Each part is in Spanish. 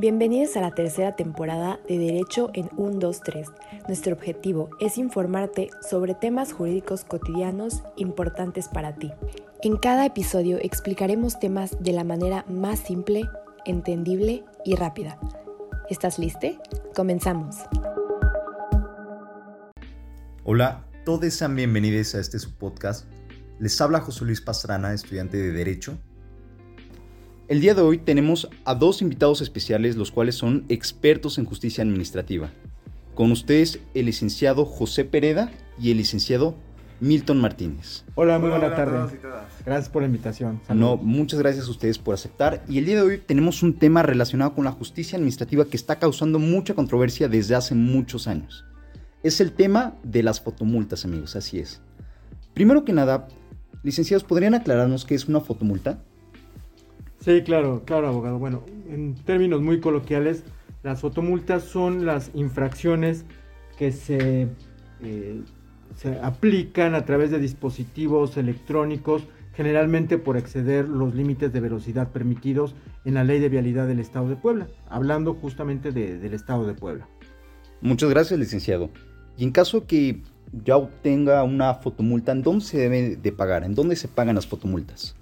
Bienvenidos a la tercera temporada de Derecho en 1, 2, 3. Nuestro objetivo es informarte sobre temas jurídicos cotidianos importantes para ti. En cada episodio explicaremos temas de la manera más simple, entendible y rápida. ¿Estás listo? Comenzamos. Hola, todos sean bienvenidos a este su podcast. Les habla José Luis Pastrana, estudiante de Derecho el día de hoy tenemos a dos invitados especiales, los cuales son expertos en justicia administrativa. Con ustedes el licenciado José Pereda y el licenciado Milton Martínez. Hola, muy buena tarde. Gracias por la invitación. No, muchas gracias a ustedes por aceptar. Y el día de hoy tenemos un tema relacionado con la justicia administrativa que está causando mucha controversia desde hace muchos años. Es el tema de las fotomultas, amigos, así es. Primero que nada, licenciados, ¿podrían aclararnos qué es una fotomulta? Sí, claro, claro, abogado. Bueno, en términos muy coloquiales, las fotomultas son las infracciones que se, eh, se aplican a través de dispositivos electrónicos, generalmente por exceder los límites de velocidad permitidos en la ley de vialidad del Estado de Puebla, hablando justamente del Estado de Puebla. Muchas gracias, licenciado. Y en caso que ya obtenga una fotomulta, ¿en dónde se debe de pagar? ¿En dónde se pagan las fotomultas?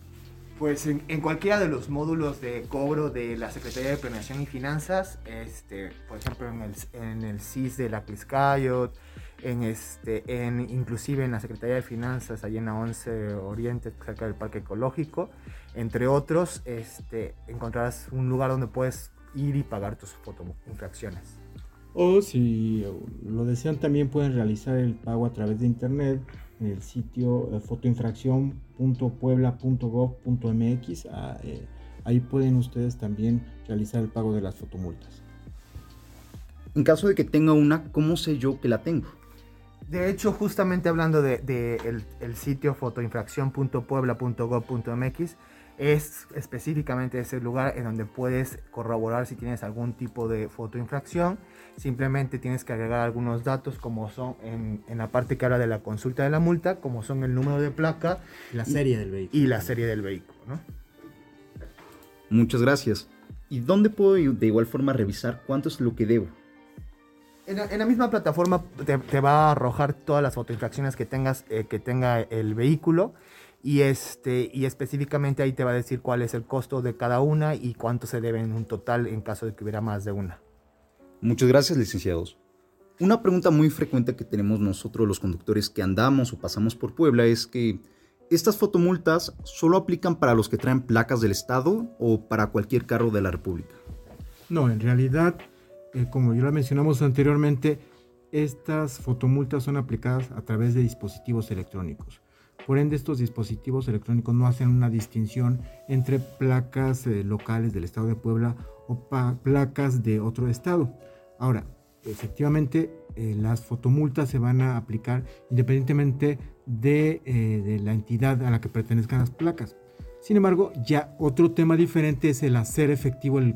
Pues en, cualquiera de los módulos de cobro de la Secretaría de Planeación y Finanzas, este, por ejemplo en el, en el CIS de la Cliscayot, en este, en, inclusive en la Secretaría de Finanzas, allí en la 11 Oriente, cerca del Parque Ecológico, entre otros, este, encontrarás un lugar donde puedes ir y pagar tus fotoinfracciones. O si lo desean, también pueden realizar el pago a través de internet en el sitio eh, fotoinfracción.puebla.gov.mx. Ah, eh, ahí pueden ustedes también realizar el pago de las fotomultas. En caso de que tenga una, ¿cómo sé yo que la tengo? De hecho, justamente hablando del de, el sitio fotoinfracción.puebla.gov.mx, es específicamente ese lugar en donde puedes corroborar si tienes algún tipo de fotoinfracción. Simplemente tienes que agregar algunos datos como son en, la parte que habla de la consulta de la multa, como son el número de placa la serie del vehículo. y la serie del vehículo. Muchas gracias. ¿Y dónde puedo de igual forma revisar cuánto es lo que debo? En la, misma plataforma te, va a arrojar todas las fotoinfracciones que tengas eh, que tenga el vehículo y, este, y específicamente ahí te va a decir cuál es el costo de cada una y cuánto se debe en un total en caso de que hubiera más de una. Muchas gracias, licenciados. Una pregunta muy frecuente que tenemos nosotros los conductores que andamos o pasamos por Puebla es que estas fotomultas solo aplican para los que traen placas del Estado o para cualquier carro de la República. No, en realidad, eh, como ya lo mencionamos anteriormente, estas fotomultas son aplicadas a través de dispositivos electrónicos. Por ende, estos dispositivos electrónicos no hacen una distinción entre placas eh, locales del estado de Puebla o placas de otro estado. Ahora, efectivamente, eh, las fotomultas se van a aplicar independientemente de, eh, de la entidad a la que pertenezcan las placas. Sin embargo, ya otro tema diferente es el hacer efectivo el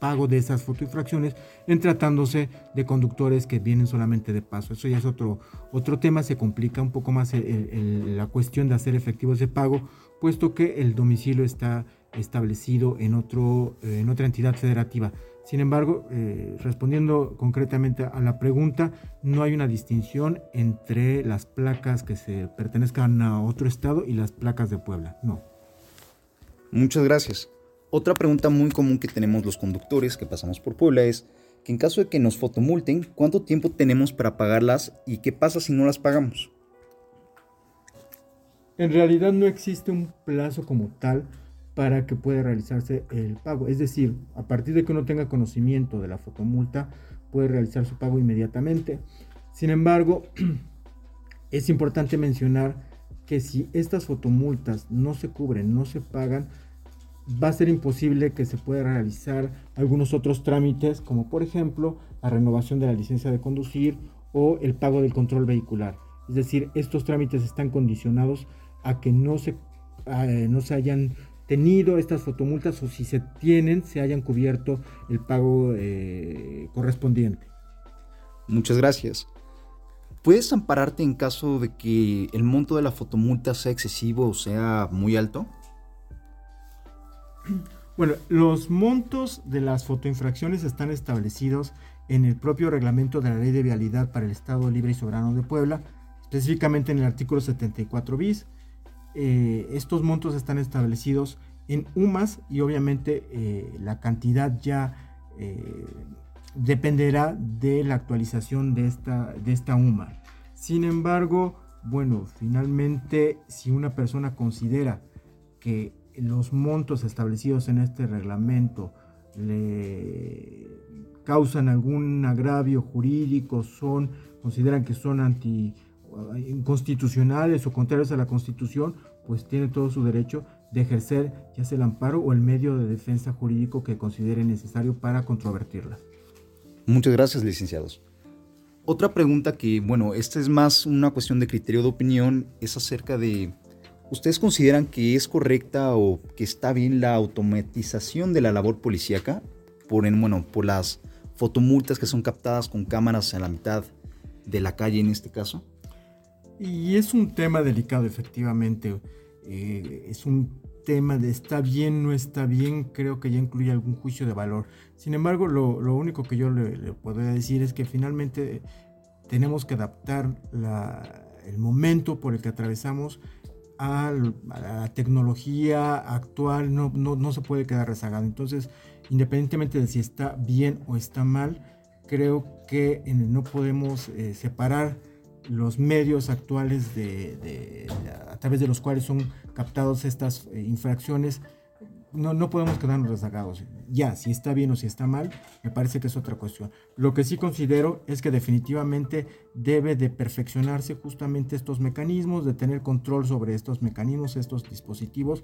pago de esas fotoinfracciones en tratándose de conductores que vienen solamente de paso. Eso ya es otro, otro tema, se complica un poco más la cuestión de hacer efectivo ese pago, puesto que el domicilio está establecido en, otro, en otra entidad federativa. Sin embargo, eh, respondiendo concretamente a la pregunta, no hay una distinción entre las placas que se pertenezcan a otro estado y las placas de Puebla, no. Muchas gracias. Otra pregunta muy común que tenemos los conductores que pasamos por Puebla es que en caso de que nos fotomulten, ¿cuánto tiempo tenemos para pagarlas y qué pasa si no las pagamos? En realidad no existe un plazo como tal para que pueda realizarse el pago. Es decir, a partir de que uno tenga conocimiento de la fotomulta, puede realizar su pago inmediatamente. Sin embargo, es importante mencionar que si estas fotomultas no se cubren, no se pagan, va a ser imposible que se pueda realizar algunos otros trámites, como por ejemplo la renovación de la licencia de conducir o el pago del control vehicular. Es decir, estos trámites están condicionados a que no se, no se hayan tenido estas fotomultas o si se tienen, se hayan cubierto el pago eh, correspondiente. Muchas gracias. ¿Puedes ampararte en caso de que el monto de la fotomulta sea excesivo o sea muy alto? Bueno, los montos de las fotoinfracciones están establecidos en el propio reglamento de la Ley de Vialidad para el Estado Libre y Soberano de Puebla, específicamente en el artículo 74 bis. Eh, estos montos están establecidos en UMAS y obviamente eh, la cantidad ya eh, dependerá de la actualización de esta, de esta UMA. Sin embargo, bueno, finalmente si una persona considera que los montos establecidos en este reglamento le causan algún agravio jurídico, son, consideran que son anti inconstitucionales o contrarios a la Constitución, pues tiene todo su derecho de ejercer ya sea el amparo o el medio de defensa jurídico que considere necesario para controvertirla. Muchas gracias, licenciados. Otra pregunta que, bueno, esta es más una cuestión de criterio de opinión, es acerca de, ¿ustedes consideran que es correcta o que está bien la automatización de la labor policíaca por, en, bueno, por las fotomultas que son captadas con cámaras en la mitad de la calle en este caso? Y es un tema delicado, efectivamente. Eh, es un tema de está bien, no está bien, creo que ya incluye algún juicio de valor. Sin embargo, lo, único que yo le, puedo decir es que finalmente tenemos que adaptar el momento por el que atravesamos a, la tecnología actual, no, no, se puede quedar rezagado. Entonces, independientemente de si está bien o está mal, creo que no podemos eh, separar los medios actuales de, a través de los cuales son captados estas eh, infracciones, no, no podemos quedarnos rezagados. Ya, si está bien o si está mal, me parece que es otra cuestión. Lo que sí considero es que definitivamente debe de perfeccionarse justamente estos mecanismos, de tener control sobre estos mecanismos, estos dispositivos,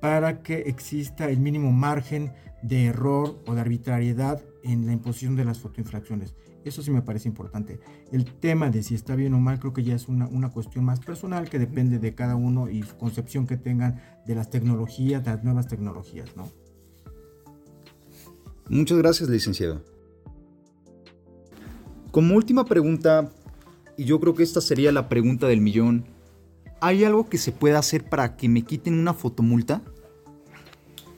para que exista el mínimo margen de error o de arbitrariedad en la imposición de las fotoinfracciones. Eso sí me parece importante. El tema de si está bien o mal creo que ya es una, una, cuestión más personal que depende de cada uno y su concepción que tengan de las tecnologías, de las nuevas tecnologías, ¿no? Muchas gracias, licenciado. Como última pregunta, y yo creo que esta sería la pregunta del millón, ¿hay algo que se pueda hacer para que me quiten una fotomulta?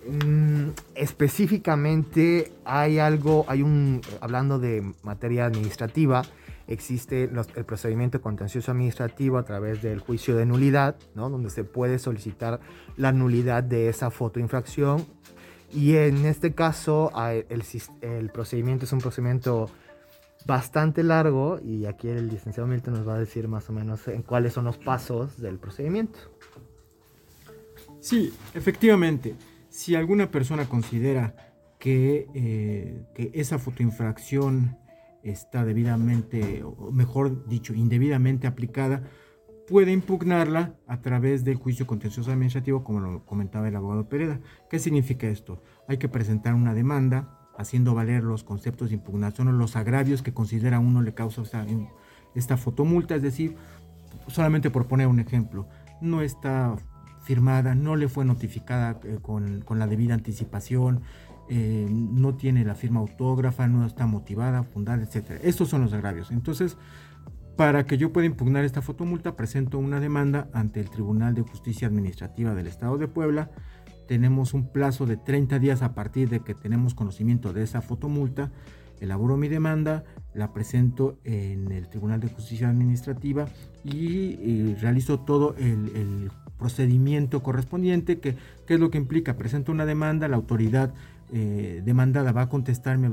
Mm, específicamente hay algo, hay un, hablando de materia administrativa, existe el procedimiento contencioso administrativo a través del juicio de nulidad, ¿no? donde se puede solicitar la nulidad de esa fotoinfracción. Y en este caso el, el procedimiento es un procedimiento bastante largo y aquí el licenciado Milton nos va a decir más o menos en cuáles son los pasos del procedimiento. Sí, efectivamente si alguna persona considera que, eh, que esa fotoinfracción está debidamente, o mejor dicho, indebidamente aplicada, puede impugnarla a través del juicio contencioso administrativo, como lo comentaba el abogado Pereda. ¿Qué significa esto? Hay que presentar una demanda haciendo valer los conceptos de impugnación o los agravios que considera uno le causa esta, esta fotomulta, es decir, solamente por poner un ejemplo, no está firmada, no le fue notificada eh, con, la debida anticipación, eh, no tiene la firma autógrafa, no está motivada, fundada, etc. Estos son los agravios. Entonces, para que yo pueda impugnar esta fotomulta, presento una demanda ante el Tribunal de Justicia Administrativa del Estado de Puebla. Tenemos un plazo de 30 días a partir de que tenemos conocimiento de esa fotomulta. Elaboro mi demanda, la presento en el Tribunal de Justicia Administrativa y eh, realizo todo el, procedimiento correspondiente, que, es lo que implica, presento una demanda, la autoridad eh, demandada va a contestarme,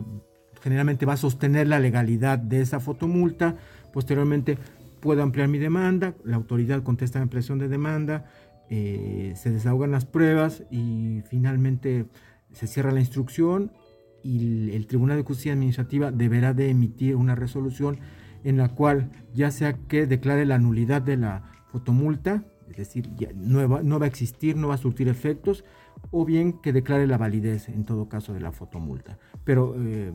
generalmente va a sostener la legalidad de esa fotomulta, posteriormente puedo ampliar mi demanda, la autoridad contesta la ampliación de demanda, eh, se desahogan las pruebas y finalmente se cierra la instrucción y el, Tribunal de Justicia Administrativa deberá de emitir una resolución en la cual ya sea que declare la nulidad de la fotomulta es decir, ya no, va, a existir, no va a surtir efectos, o bien que declare la validez en todo caso de la fotomulta. Pero eh,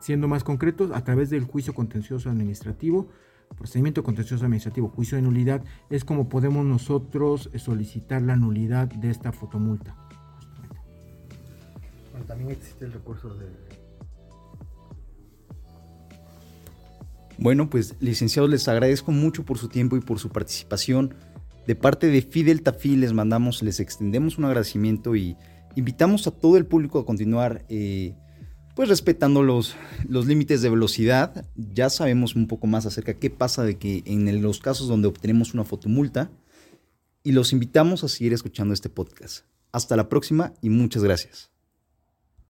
siendo más concretos, a través del juicio contencioso administrativo, procedimiento contencioso administrativo, juicio de nulidad, es como podemos nosotros solicitar la nulidad de esta fotomulta. También existe el recurso de... Bueno, pues licenciados, les agradezco mucho por su tiempo y por su participación. De parte de Fidel Tafí les mandamos, les extendemos un agradecimiento y Invitamos a todo el público a continuar eh, pues respetando los, los límites de velocidad. Ya sabemos un poco más acerca de qué pasa de que en los casos donde obtenemos una fotomulta y los invitamos a seguir escuchando este podcast. Hasta la próxima y muchas gracias.